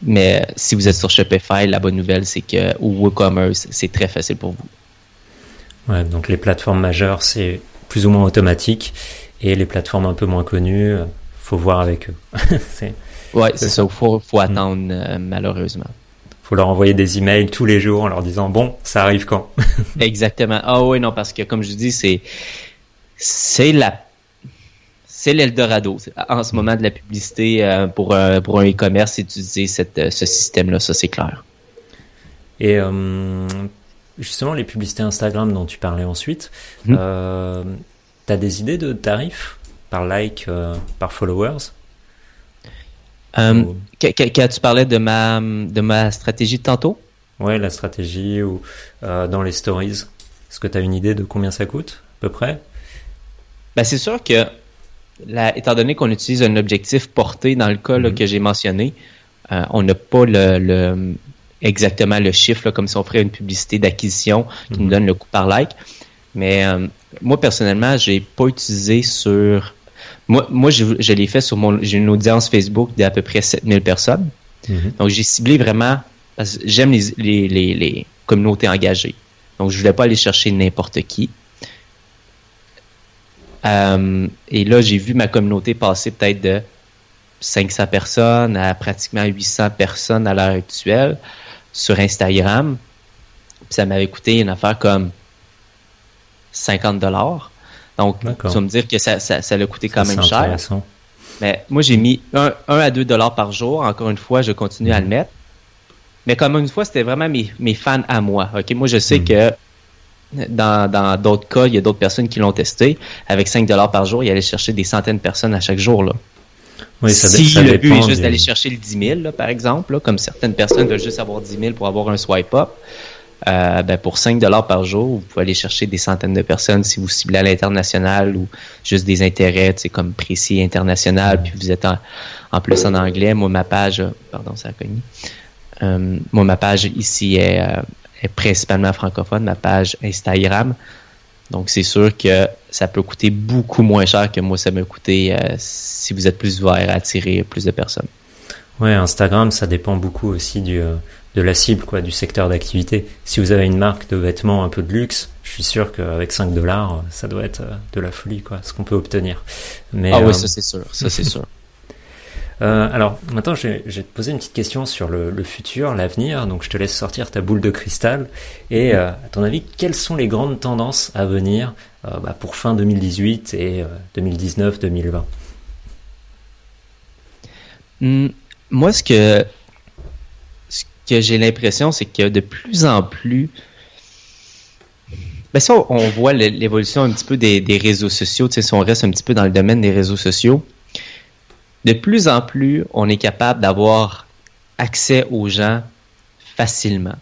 Mais si vous êtes sur Shopify, la bonne nouvelle, c'est que WooCommerce, c'est très facile pour vous. Ouais, donc les plateformes majeures, c'est plus ou moins automatique. Et les plateformes un peu moins connues, faut voir avec eux. ouais, c'est ça. Il faut, faut, attendre, euh, malheureusement faut leur envoyer des emails tous les jours en leur disant bon, ça arrive quand? Exactement. Ah oui, non, parce que comme je dis, c'est c'est la c'est l'Eldorado en ce moment de la publicité euh, pour un, pour un e-commerce utiliser cette, euh, ce système-là, ça c'est clair. Et euh, justement, les publicités Instagram dont tu parlais ensuite, hmm. tu as des idées de tarifs par like, par followers? Euh, quand tu parlais de ma, de ma stratégie de tantôt? Ouais, la stratégie ou euh, dans les stories. Est-ce que tu as une idée de combien ça coûte, à peu près? Ben, c'est sûr que, étant donné qu'on utilise un objectif porté dans le cas mm-hmm. que j'ai mentionné, euh, on n'a pas le, exactement le chiffre, comme si on ferait une publicité d'acquisition qui nous mm-hmm. donne le coût par like. Mais euh, moi, personnellement, j'ai pas utilisé sur... Moi, moi je, l'ai fait sur mon... J'ai une audience Facebook d'à peu près 7000 personnes. Mm-hmm. Donc, j'ai ciblé vraiment... J'aime les, les, les, communautés engagées. Donc, je voulais pas aller chercher n'importe qui. Euh, et là, j'ai vu ma communauté passer peut-être de 500 personnes à pratiquement 800 personnes à l'heure actuelle sur Instagram. ça m'avait coûté une affaire comme 50 dollars. Donc, tu vas me dire que ça, ça, ça l'a coûté quand même cher. Mais moi, j'ai mis 1, à 2 dollars par jour. Encore une fois, je continue à le mhm. mettre. Mais comme une fois, c'était vraiment mes, mes, fans à moi. Ok, Moi, je sais mhm. que dans d'autres cas, il y a d'autres personnes qui l'ont testé. Avec 5 dollars par jour, il allait chercher des centaines de personnes à chaque jour. Là. Oui, ça, si ça le but est juste d'aller chercher le 10 000, là, par exemple, comme certaines personnes veulent juste avoir 10 000 pour avoir un swipe up, euh, ben pour 5 dollars par jour, vous pouvez aller chercher des centaines de personnes si vous ciblez à l'international ou juste des intérêts, comme précis international, puis vous êtes en, plus en anglais. Moi, ma page, pardon, ça a. Euh, moi, ma page ici est, euh, est principalement francophone, ma page Instagram. Donc, c'est sûr que ça peut coûter beaucoup moins cher que moi, ça m'a coûté si vous êtes plus ouvert à attirer plus de personnes. Ouais, Instagram, ça dépend beaucoup aussi du, de la cible, quoi, du secteur d'activité. Si vous avez une marque de vêtements un peu de luxe, je suis sûr qu'avec 5 dollars, ça doit être euh, de la folie, quoi, ce qu'on peut obtenir. Mais, ah oui, ça c'est sûr, ça c'est sûr. Euh, alors maintenant, je vais, te poser une petite question sur le, futur, l'avenir. Donc, je te laisse sortir ta boule de cristal. Et euh, à ton avis, quelles sont les grandes tendances à venir euh, bah, pour fin 2018 et 2019-2020 hmm, Moi, ce que que j'ai l'impression, c'est que de plus en plus ben ça, on voit l'évolution un petit peu des, des réseaux sociaux. Tu sais, si on reste un petit peu dans le domaine des réseaux sociaux, de plus en plus, on est capable d'avoir accès aux gens facilement.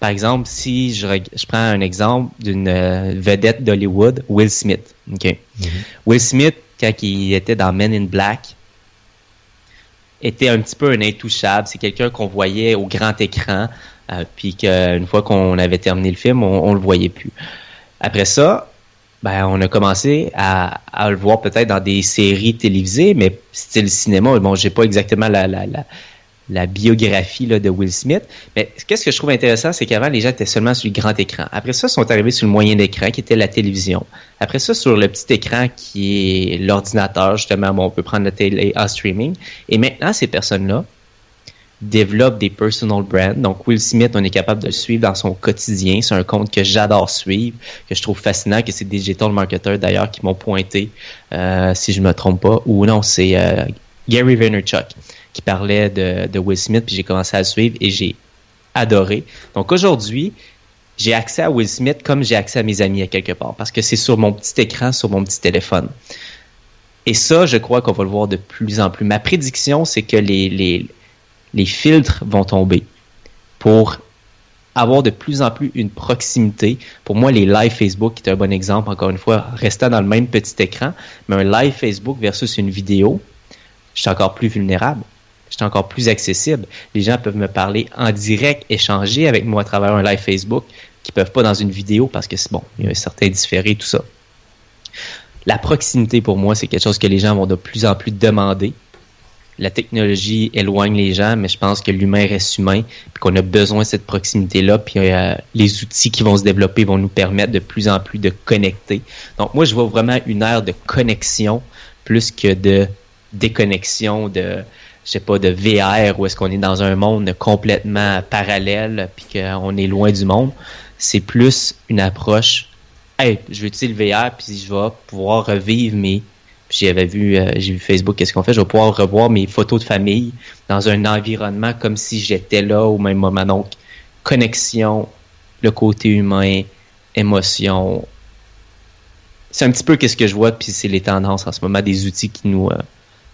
Par exemple, si je, prends un exemple d'une euh, vedette d'Hollywood, Will Smith. Mm-hmm. Will Smith, quand il était dans Men in Black, était un petit peu un intouchable. C'est quelqu'un qu'on voyait au grand écran, euh, puis qu'une fois qu'on avait terminé le film, on, on le voyait plus. Après ça, ben, on a commencé à, le voir peut-être dans des séries télévisées, mais style cinéma. Bon, j'ai pas exactement la, la, la biographie de Will Smith, mais qu'est-ce que je trouve intéressant, c'est qu'avant, les gens étaient seulement sur le grand écran. Après ça, ils sont arrivés sur le moyen d'écran, qui était la télévision. Après ça, sur le petit écran qui est l'ordinateur, justement, on peut prendre la télé en streaming. Et maintenant, ces personnes-là, développe des personal brands. Donc, Will Smith, on est capable de le suivre dans son quotidien. C'est un compte que j'adore suivre, que je trouve fascinant, que c'est Digital Marketer d'ailleurs qui m'ont pointé, euh, si je me trompe pas. Ou non, c'est euh, Gary Vaynerchuk qui parlait de, Will Smith, puis j'ai commencé à le suivre et j'ai adoré. Donc, aujourd'hui, j'ai accès à Will Smith comme j'ai accès à mes amis à quelque part, parce que c'est sur mon petit écran, sur mon petit téléphone. Et ça, je crois qu'on va le voir de plus en plus. Ma prédiction, c'est que les, les, les filtres vont tomber pour avoir de plus en plus une proximité. Pour moi, les live Facebook est un bon exemple, encore une fois, restant dans le même petit écran, mais un live Facebook versus une vidéo, je suis encore plus vulnérable. Je suis encore plus accessible. Les gens peuvent me parler en direct, échanger avec moi à travers un live Facebook, qui peuvent pas dans une vidéo parce que c'est bon, il y a un certain différé, tout ça. La proximité pour moi, c'est quelque chose que les gens vont de plus en plus demander la technologie éloigne les gens, mais je pense que l'humain reste humain, puis qu'on a besoin de cette proximité-là, puis euh, les outils qui vont se développer vont nous permettre de plus en plus de connecter. Donc moi, je vois vraiment une ère de connexion plus que de déconnexion, de je sais pas, de VR, où est-ce qu'on est dans un monde complètement parallèle, puis qu'on est loin du monde. C'est plus une approche, hey, je vais utiliser le VR, puis je vais pouvoir revivre mes j'avais vu, euh, j'ai vu Facebook, qu'est-ce qu'on fait? Je vais pouvoir revoir mes photos de famille dans un environnement comme si j'étais là au même moment. Donc, connexion, le côté humain, émotion. C'est un petit peu qu'est-ce que je vois, puis c'est les tendances en ce moment, des outils qui nous, euh,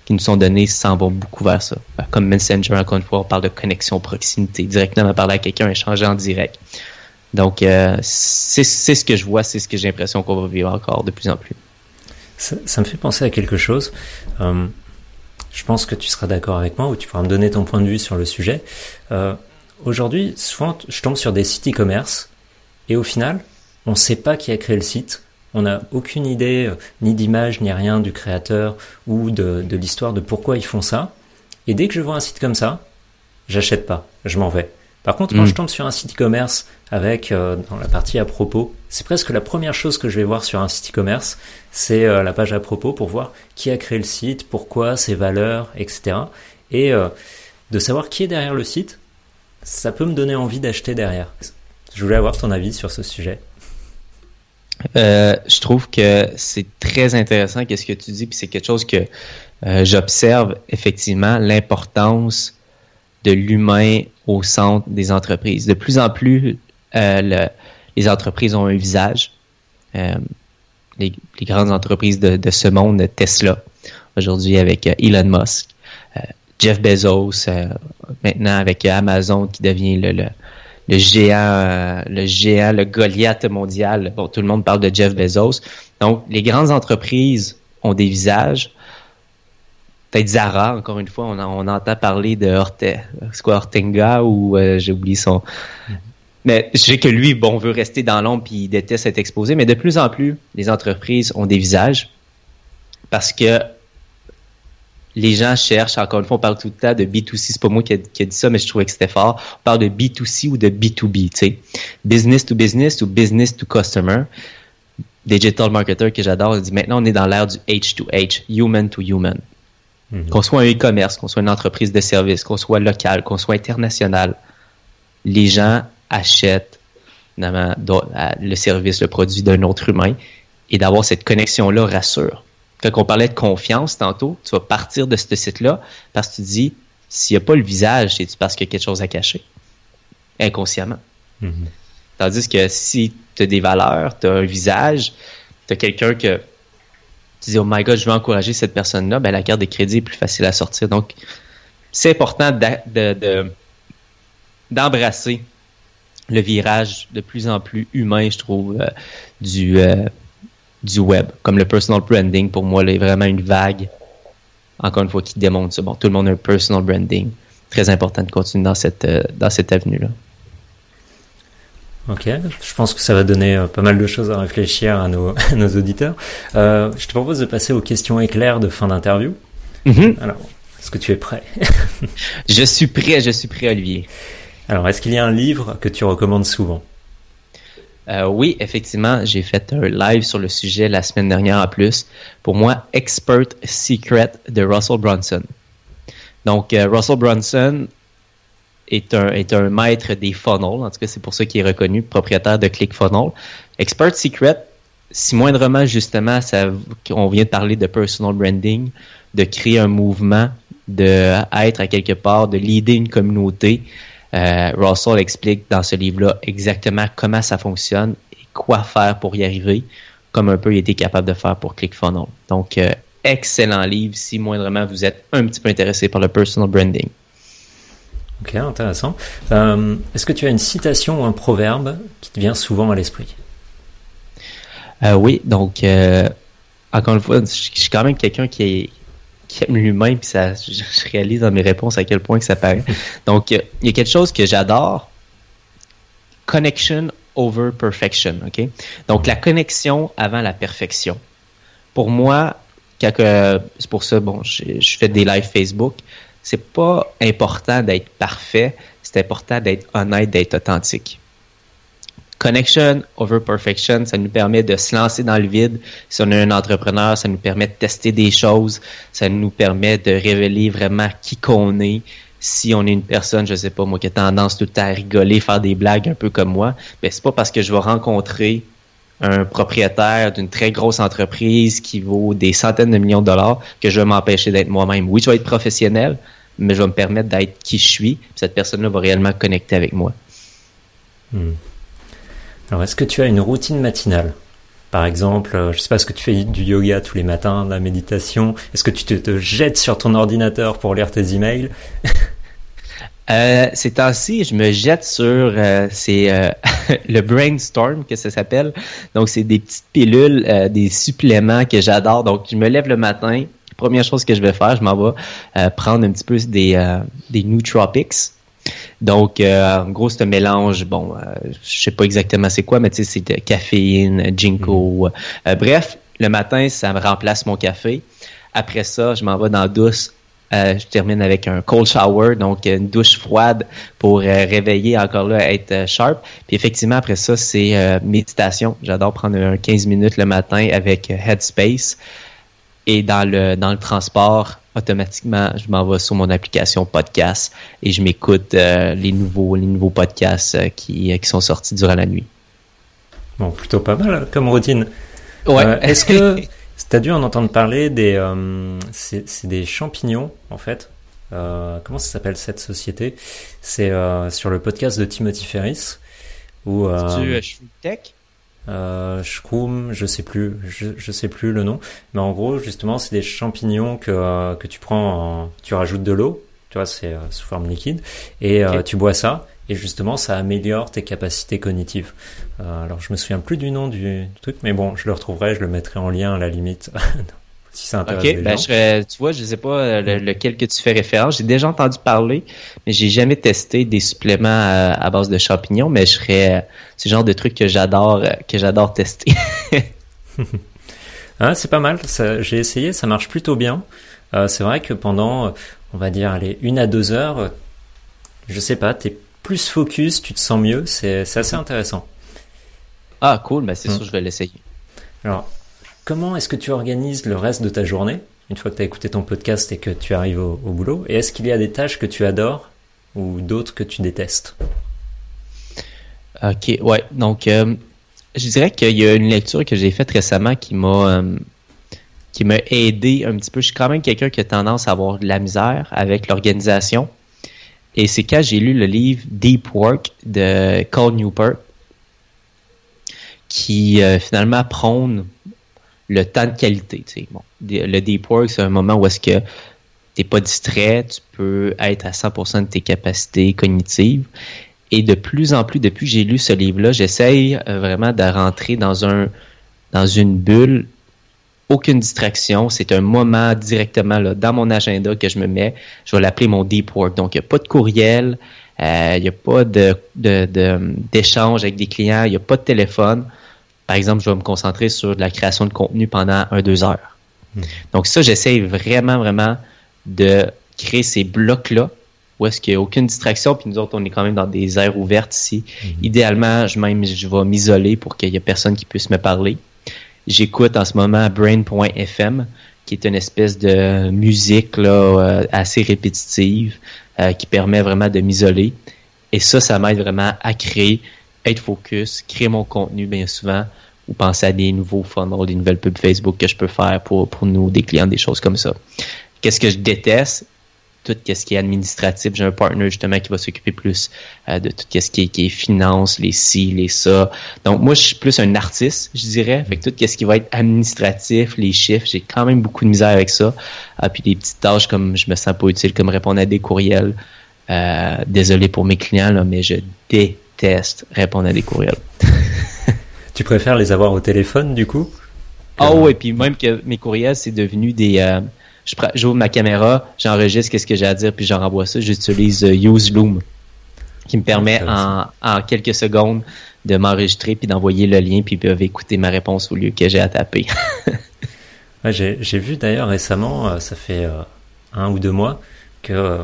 qui nous sont donnés s'en vont beaucoup vers ça. Comme Messenger, encore une fois, on parle de connexion, proximité, directement parler à quelqu'un, échanger en direct. Donc, euh, c'est ce que je vois, c'est ce que j'ai l'impression qu'on va vivre encore de plus en plus. Ça, ça, me fait penser à quelque chose. Euh, je pense que tu seras d'accord avec moi ou tu pourras me donner ton point de vue sur le sujet. Euh, Aujourd'hui, souvent, je tombe sur des sites e-commerce et au final, on ne sait pas qui a créé le site. On n'a aucune idée, euh, ni d'image, ni rien du créateur ou de, de l'histoire de pourquoi ils font ça. Et dès que je vois un site comme ça, j'achète pas, je m'en vais. Par contre, quand Mm. je tombe sur un site e-commerce avec euh, dans la partie à propos, c'est presque la première chose que je vais voir sur un site e-commerce, c'est euh, la page à propos pour voir qui a créé le site, pourquoi, ses valeurs, etc. Et euh, de savoir qui est derrière le site, ça peut me donner envie d'acheter derrière. Je voulais avoir ton avis sur ce sujet. Euh, je trouve que c'est très intéressant qu'est-ce que tu dis, puis c'est quelque chose que euh, j'observe effectivement l'importance de l'humain au centre des entreprises. De plus en plus, euh, le- les entreprises ont un visage. Les, les grandes entreprises de, ce monde, Tesla, aujourd'hui avec Elon Musk, Jeff Bezos, maintenant avec Amazon qui devient le, le géant, le géant, le Goliath mondial. Bon, tout le monde parle de Jeff Bezos. Donc, les grandes entreprises ont des visages. Peut-être Zara, encore une fois, on, on entend parler de c'est quoi, Hortenga ou euh, j'ai oublié son. Mais je sais que lui, bon, veut rester dans l'ombre puis il déteste être exposé. Mais de plus en plus, les entreprises ont des visages parce que les gens cherchent, encore une fois, on parle tout le temps de B2C, c'est pas moi qui a, qui a dit ça, mais je trouvais que c'était fort. On parle de B2C ou de B2B, tu sais. Business to business ou business to customer. Digital marketer que j'adore, il dit maintenant on est dans l'ère du H2H, human to human. Qu'on soit un e-commerce, qu'on soit une entreprise de service, qu'on soit local, qu'on soit international, les gens achètent le service, le produit d'un autre humain et d'avoir cette connexion-là rassure. Quand on parlait de confiance tantôt, tu vas partir de ce site-là parce que tu te dis, s'il n'y a pas le visage, c'est parce qu'il y a quelque chose à cacher, inconsciemment. Mhm. Tandis que si tu as des valeurs, tu as un visage, tu as quelqu'un que tu dis, oh my god, je veux encourager cette personne-là, ben la carte de crédit est plus facile à sortir. Donc, c'est important d'a- de- de- d'embrasser le virage de plus en plus humain, je trouve, euh, du, euh, du web. Comme le personal branding, pour moi, là, est vraiment une vague, encore une fois, qui démontre ça. Bon, tout le monde a un personal branding. Très important de continuer dans cette, euh, dans cette avenue-là. Ok, je pense que ça va donner euh, pas mal de choses à réfléchir à nos, à nos auditeurs. Euh, je te propose de passer aux questions éclairs de fin d'interview. Mhm. Alors, est-ce que tu es prêt? Je suis prêt, je suis prêt, Olivier. Alors, est-ce qu'il y a un livre que tu recommandes souvent? Euh, oui, effectivement, j'ai fait un live sur le sujet la semaine dernière en plus. Pour moi, Expert Secret de Russell Brunson. Donc, euh, Russell Brunson est un, est un maître des funnels. En tout cas, c'est pour ça qu'il est reconnu, propriétaire de ClickFunnels. Expert Secret, si moindrement, justement, ça, on vient de parler de personal branding, de créer un mouvement, de être à quelque part, de leader une communauté. Euh, Russell explique dans ce livre-là exactement comment ça fonctionne et quoi faire pour y arriver, comme un peu il était capable de faire pour ClickFunnels. Donc, euh, excellent livre si moindrement vous êtes un petit peu intéressé par le personal branding. Ok, intéressant. Euh, est-ce que tu as une citation ou un proverbe qui te vient souvent à l'esprit? Oui, donc encore une fois, je suis quand même quelqu'un qui, est, qui aime l'humain, puis ça, je, réalise dans mes réponses à quel point que ça paraît. Donc, euh, il y a quelque chose que j'adore, connection over perfection, ok? Donc, la connexion avant la perfection. Pour moi, que- c'est pour ça, bon, je, je fais des lives Facebook, c'est pas important d'être parfait, c'est important d'être honnête, d'être authentique. Connection over perfection, ça nous permet de se lancer dans le vide. Si on est un entrepreneur, ça nous permet de tester des choses, ça nous permet de révéler vraiment qui qu'on est. Si on est une personne, je sais pas moi, qui a tendance tout le temps à rigoler, faire des blagues un peu comme moi, ben c'est pas parce que je vais rencontrer un propriétaire d'une très grosse entreprise qui vaut des centaines de millions de dollars que je vais m'empêcher d'être moi-même. Oui, je vais être professionnel, mais je vais me permettre d'être qui je suis. cette personne-là va réellement connecter avec moi. Hmm. Alors, est-ce que tu as une routine matinale? Par exemple, euh, je sais pas, est-ce que tu fais du yoga tous les matins, de la méditation? Est-ce que tu te, te jettes sur ton ordinateur pour lire tes emails? Euh, ces temps-ci, je me jette sur euh, euh, le brainstorm que ça s'appelle. Donc c'est des petites pilules, des suppléments que j'adore. Donc je me lève le matin, première chose que je vais faire, je m'en vais prendre un petit peu des des nootropics. Donc euh, en gros c'est un mélange, bon, euh, je sais pas exactement c'est quoi, mais tu sais c'est de caféine, ginkgo. Euh, bref, le matin ça me remplace mon café. Après ça, je m'en vais dans la douce euh, je termine avec un cold shower, donc une douche froide pour euh, réveiller encore là, être euh, sharp. Puis effectivement, après ça, c'est euh, méditation. J'adore prendre un 15 minutes le matin avec euh, Headspace. Et dans le, dans le transport, automatiquement, je m'en vais sur mon application podcast et je m'écoute euh, les nouveaux les nouveaux podcasts euh, qui, euh, qui sont sortis durant la nuit. Bon, plutôt pas mal hein, comme routine. Ouais. Euh, Est-ce que t'as dû en entendre parler des euh, c'est c'est des champignons en fait. Euh, comment ça s'appelle cette société? C'est euh, sur le podcast de Timothy Ferris ou euh, Tech? Euh, Shroom, je sais plus, je, je sais plus le nom, mais en gros justement c'est des champignons que euh, que tu prends, en- tu rajoutes de l'eau, tu vois c'est euh, sous forme liquide et euh, tu bois ça et justement ça améliore tes capacités cognitives. Euh, alors je me souviens plus du nom du, du truc, mais bon je le retrouverai, je le mettrai en lien à la limite si ça intéresse Ok, ben gens. je serais- tu vois, je sais pas euh, le- lequel que tu fais référence. J'ai déjà entendu parler, mais j'ai jamais testé des suppléments à, à base de champignons. Mais je serais, euh, c'est le genre de truc que j'adore, euh, que j'adore tester. Ah, c'est pas mal. J'ai essayé, ça marche plutôt bien. Euh, c'est vrai que pendant, euh, on va dire, une à deux heures, euh, je sais pas, t'es plus focus, tu te sens mieux. C'est, assez intéressant. ah, cool, ben c'est Hmm. sûr, je vais l'essayer. Alors, comment est-ce que tu organises le reste de ta journée une fois que tu as écouté ton podcast et que tu arrives au, boulot? Et est-ce qu'il y a des tâches que tu adores ou d'autres que tu détestes? Ok, ouais. Donc, euh, je dirais qu'il y a une lecture que j'ai faite récemment qui m'a euh, qui m'a aidé un petit peu. Je suis quand même quelqu'un qui a tendance à avoir de la misère avec l'organisation. Et c'est quand j'ai lu le livre Deep Work de Carl Newport qui euh, finalement prône le temps de qualité. Bon, le Deep Work, c'est un moment où est-ce que t'es pas distrait, tu peux être à 100% de tes capacités cognitives. Et de plus en plus, depuis que j'ai lu ce livre-là, j'essaye euh, vraiment de rentrer dans un dans une bulle. Aucune distraction. C'est un moment directement là, dans mon agenda que je me mets. Je vais l'appeler mon deep work. Donc, il n'y a pas de courriel, euh, il n'y a pas de, de, de- d'échange avec des clients, il n'y a pas de téléphone. Par exemple, je vais me concentrer sur de la création de contenu pendant un, deux heures. Donc, ça, j'essaye vraiment, vraiment de créer ces blocs-là où est-ce qu'il n'y a aucune distraction, puis nous autres, on est quand même dans des aires ouvertes ici. Idéalement, je même je vais m'isoler pour qu'il y ait personne qui puisse me parler. J'écoute en ce moment Brain.fm, qui est une espèce de musique là, euh, assez répétitive, euh, qui permet vraiment de m'isoler. Et ça, ça m'aide vraiment à créer, être focus, créer mon contenu bien souvent, ou penser à des nouveaux funnels, des nouvelles pubs Facebook que je peux faire pour, pour nous, des clients, des choses comme ça. Qu'est-ce que je déteste? tout ce qui est administratif. J'ai un partner justement qui va s'occuper plus euh, de tout ce qui est, qui est finance, les ci, les ça. Donc moi, je suis plus un artiste, je dirais. Fait que tout ce qui va être administratif, les chiffres, j'ai quand même beaucoup de misère avec ça. Ah, puis des petites tâches comme je me sens pas utile, comme répondre à des courriels. Euh, désolé pour mes clients, là, mais je déteste répondre à des courriels. Tu préfères les avoir au téléphone du coup Ah oh, ouais, puis même que mes courriels, c'est devenu des... Euh, j'ouvre ma caméra, j'enregistre qu'est-ce que j'ai à dire, puis j'en renvoie ça. J'utilise euh, Use Loom, qui me permet en, en quelques secondes de m'enregistrer puis d'envoyer le lien, puis ils peuvent écouter ma réponse au lieu que j'ai à taper. Ouais, j'ai, vu d'ailleurs récemment, euh, ça fait euh, un ou deux mois, que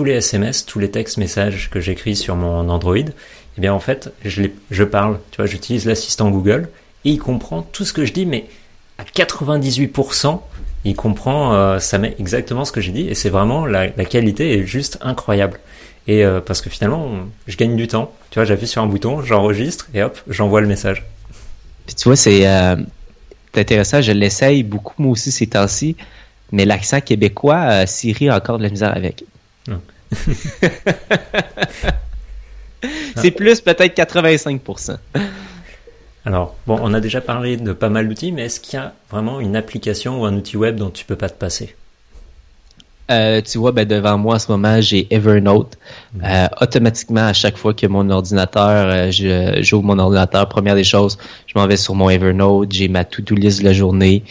tous les SMS, tous les textes messages que j'écris sur mon Android, eh bien en fait, je, les, parle, tu vois, j'utilise l'assistant Google et il comprend tout ce que je dis, mais à 98%, il comprend, euh, ça met exactement ce que j'ai dit et c'est vraiment la, qualité est juste incroyable. Et euh, parce que finalement, je gagne du temps. Tu vois, j'appuie sur un bouton, j'enregistre et hop, j'envoie le message. Tu vois, c'est euh, intéressant, je l'essaye beaucoup moi aussi ces temps-ci, mais l'accent québécois, Siri encore de la misère avec. C'est plus peut-être 85%. Alors, bon, on a déjà parlé de pas mal d'outils, mais est-ce qu'il y a vraiment une application ou un outil web dont tu peux pas te passer? Euh, tu vois, ben, devant moi en ce moment, j'ai Evernote. Euh, automatiquement, à chaque fois que mon ordinateur, euh, je j'ouvre mon ordinateur, première des choses, je m'en vais sur mon Evernote, j'ai ma to-do list de la journée,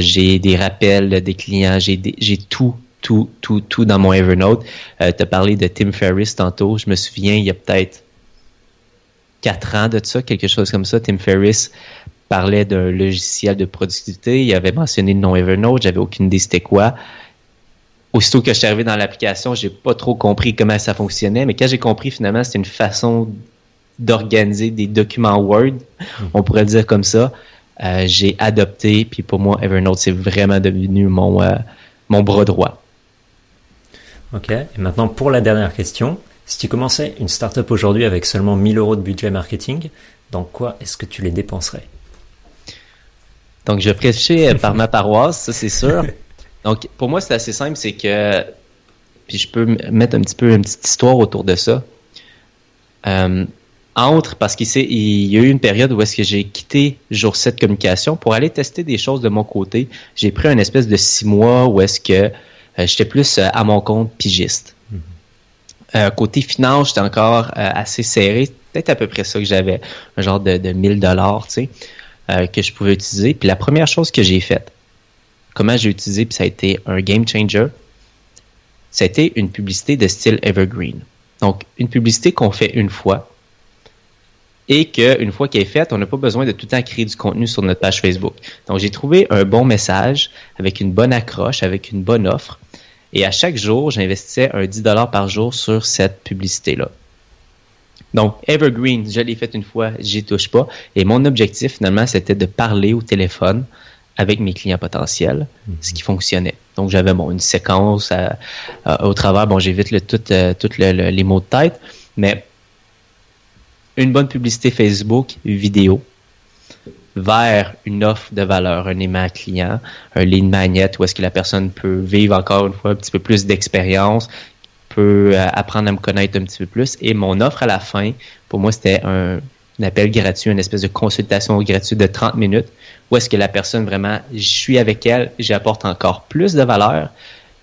j'ai des rappels des clients, j'ai des- j'ai tout, tout, tout, tout dans mon Evernote. Euh, tu as parlé de Tim Ferriss tantôt. Je me souviens, il y a peut-être quatre ans de ça, quelque chose comme ça. Tim Ferriss parlait d'un logiciel de productivité. Il avait mentionné le nom Evernote. J'avais aucune idée c'était quoi. Aussitôt que je suis arrivé dans l'application, j'ai pas trop compris comment ça fonctionnait. Mais quand j'ai compris, finalement, c'était une façon d'organiser des documents Word, on pourrait le dire comme ça. Euh, j'ai adopté, puis pour moi, Evernote, c'est vraiment devenu mon, euh, mon bras droit. Ok. Et maintenant, pour la dernière question, si tu commençais une startup aujourd'hui avec seulement 1000 euros de budget marketing, dans quoi est-ce que tu les dépenserais? Donc, je prêchais par ma paroisse, ça c'est sûr. Donc, pour moi, c'est assez simple, c'est que, puis je peux mettre un petit peu une petite histoire autour de ça. Euh, entre, parce qu'il y a eu une période où est-ce que j'ai quitté Jour 7 Communication pour aller tester des choses de mon côté. J'ai pris un espèce de six mois où est-ce que euh, j'étais plus euh, à mon compte pigiste. Euh, côté finance, j'étais encore euh, assez serré. Peut-être à peu près ça que j'avais. Un genre de, de 1000 dollars, tu sais, euh, que je pouvais utiliser. Puis la première chose que j'ai faite, comment j'ai utilisé, puis ça a été un game changer, ça a été une publicité de style evergreen. Donc, une publicité qu'on fait une fois et qu'une fois qu'elle est faite, on n'a pas besoin de tout le temps créer du contenu sur notre page Facebook. Donc, j'ai trouvé un bon message avec une bonne accroche, avec une bonne offre. Et à chaque jour, j'investissais un 10 par jour sur cette publicité-là. Donc, Evergreen, je l'ai fait une fois, j'y touche pas. Et mon objectif, finalement, c'était de parler au téléphone avec mes clients potentiels, ce qui fonctionnait. Donc, j'avais bon, une séquence à- à- au travers. Bon, j'évite le, tout, euh, tout le- le- les mots de tête, mais une bonne publicité Facebook, vidéo, vers une offre de valeur, un aimant client, un lead magnet où est-ce que la personne peut vivre encore une fois un petit peu plus d'expérience, peut euh, apprendre à me connaître un petit peu plus. Et mon offre à la fin, pour moi, c'était un, un appel gratuit, une espèce de consultation gratuite de 30 minutes où est-ce que la personne vraiment, je suis avec elle, j'apporte encore plus de valeur.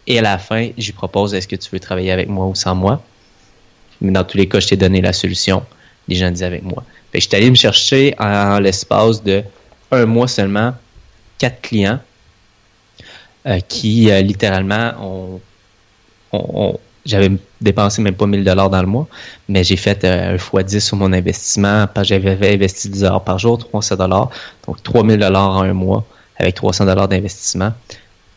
Et à la fin, je lui propose, est-ce que tu veux travailler avec moi ou sans moi? Mais dans tous les cas, je t'ai donné la solution. Les gens disaient avec moi. Suis allé me chercher en l'espace de un mois seulement quatre clients euh, qui euh, littéralement ont, j'avais dépensé même pas 1000 dollars dans le mois, mais j'ai fait euh, un fois 10 sur mon investissement j'avais investi 10 heures par jour, 300 dollars, donc 3000 dollars en un mois avec 300 dollars d'investissement.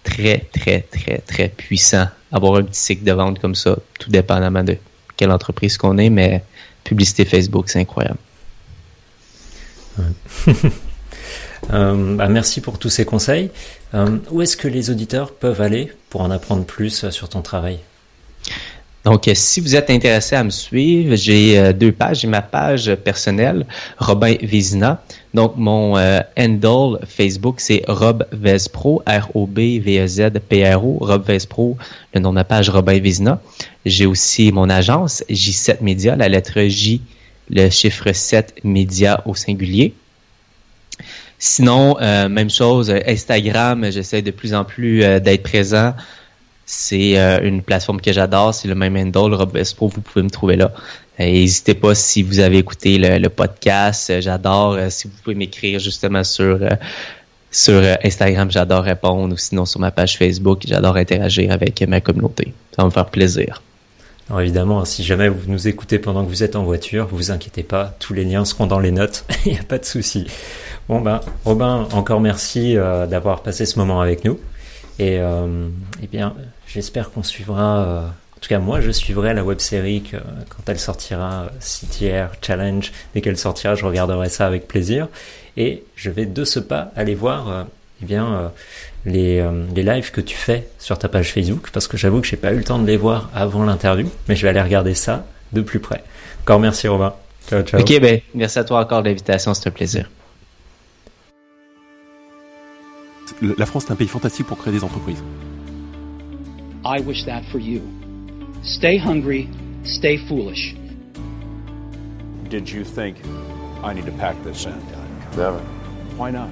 Très, très, très, très puissant. Avoir un petit cycle de vente comme ça, tout dépendamment de quelle entreprise qu'on est, mais publicité Facebook, c'est incroyable. Euh, bah, Merci pour tous ces conseils. Euh, où est-ce que les auditeurs peuvent aller pour en apprendre plus sur ton travail? Donc, euh, si vous êtes intéressé à me suivre, j'ai euh, deux pages. J'ai ma page personnelle, Robin Vézina. Donc, mon euh, handle Facebook, c'est Rob Vespro, R-O-B-V-E-Z-P-R-O, Rob Vespro, le nom de ma page, Robin Vézina. J'ai aussi mon agence, J7 Média, la lettre J, le chiffre 7 Média au singulier. Sinon, même chose, Instagram, j'essaie de plus en plus d'être présent. C'est euh, une plateforme que j'adore, c'est le même handle, Rob Vespro, vous pouvez me trouver là. Euh, N'hésitez pas si vous avez écouté le, podcast, euh, j'adore. si vous pouvez m'écrire justement sur sur Instagram, j'adore répondre, ou sinon sur ma page Facebook, j'adore interagir avec ma communauté. Ça va me faire plaisir. Alors évidemment, si jamais vous nous écoutez pendant que vous êtes en voiture, vous inquiétez pas, tous les liens seront dans les notes, il n'y a pas de souci. Bon ben, Robin, encore merci d'avoir passé ce moment avec nous. Et euh, eh bien, j'espère qu'on suivra, euh, en tout cas moi je suivrai la web série que, quand elle sortira, euh, CTR Challenge, dès qu'elle sortira, je regarderai ça avec plaisir. Et je vais de ce pas aller voir euh, eh bien, euh, les, euh, les lives que tu fais sur ta page Facebook, parce que j'avoue que j'ai pas eu le temps de les voir avant l'interview, mais je vais aller regarder ça de plus près. Encore merci Robin. Ciao, ciao. Ok, ben, merci à toi encore de l'invitation, c'est un plaisir. La France est un pays fantastique pour créer des entreprises. I wish that for you. Stay hungry, stay foolish. Did you think I need to pack this in? Never. Why not?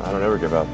I don't ever give up.